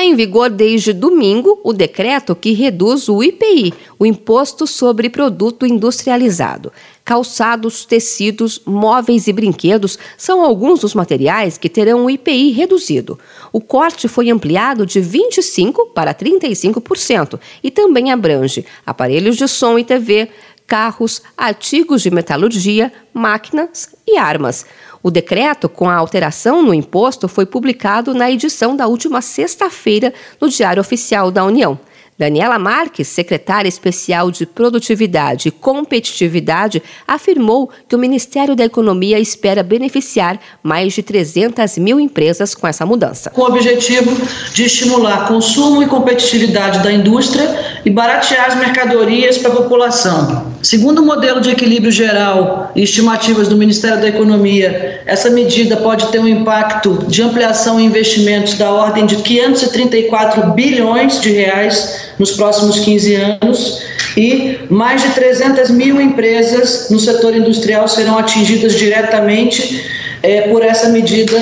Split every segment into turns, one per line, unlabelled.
Está em vigor desde domingo o decreto que reduz o IPI, o Imposto sobre Produto Industrializado. Calçados, tecidos, móveis e brinquedos são alguns dos materiais que terão o IPI reduzido. O corte foi ampliado de 25% para 35% e também abrange aparelhos de som e TV, carros, artigos de metalurgia, máquinas e armas. O decreto com a alteração no imposto foi publicado na edição da última sexta-feira no Diário Oficial da União. Daniela Marques, secretária especial de Produtividade e Competitividade, afirmou que o Ministério da Economia espera beneficiar mais de 300 mil empresas com essa mudança.
Com o objetivo de estimular consumo e competitividade da indústria e baratear as mercadorias para a população. Segundo o modelo de equilíbrio geral e estimativas do Ministério da Economia, essa medida pode ter um impacto de ampliação em investimentos da ordem de 534 bilhões de reais nos próximos 15 anos e mais de 300 mil empresas no setor industrial serão atingidas diretamente é, por essa medida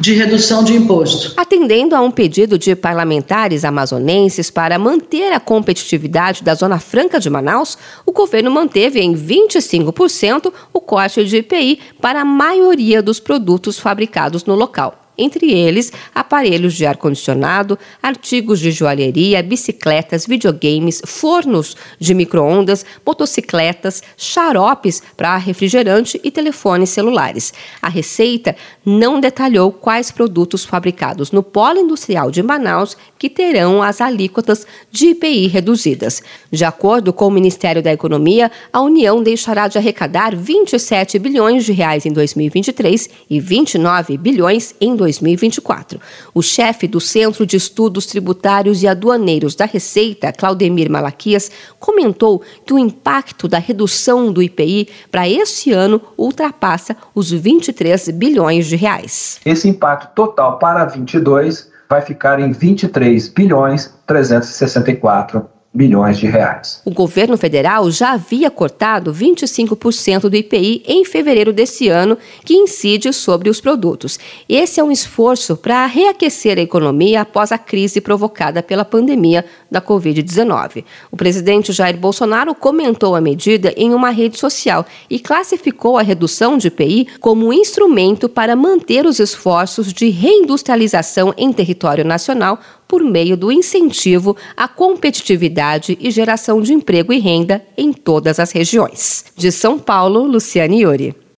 de redução de imposto.
Atendendo a um pedido de parlamentares amazonenses para manter a competitividade da Zona Franca de Manaus, o governo manteve em 25% o corte de IPI para a maioria dos produtos fabricados no local entre eles aparelhos de ar-condicionado, artigos de joalheria, bicicletas, videogames, fornos de micro-ondas, motocicletas, xaropes para refrigerante e telefones celulares. A Receita não detalhou quais produtos fabricados no polo industrial de Manaus que terão as alíquotas de IPI reduzidas. De acordo com o Ministério da Economia, a União deixará de arrecadar 27 bilhões de reais em 2023 e 29 bilhões em 2024. 2024. O chefe do Centro de Estudos Tributários e Aduaneiros da Receita, Claudemir Malaquias, comentou que o impacto da redução do IPI para este ano ultrapassa os 23 bilhões de reais.
Esse impacto total para 22 vai ficar em 23 bilhões 364 bilhões de reais.
O governo federal já havia cortado 25% do IPI em fevereiro desse ano, que incide sobre os produtos. Esse é um esforço para reaquecer a economia após a crise provocada pela pandemia da Covid-19. O presidente Jair Bolsonaro comentou a medida em uma rede social e classificou a redução de IPI como um instrumento para manter os esforços de reindustrialização em território nacional por meio do incentivo à competitividade e geração de emprego e renda em todas as regiões. De São Paulo, Luciane Iori.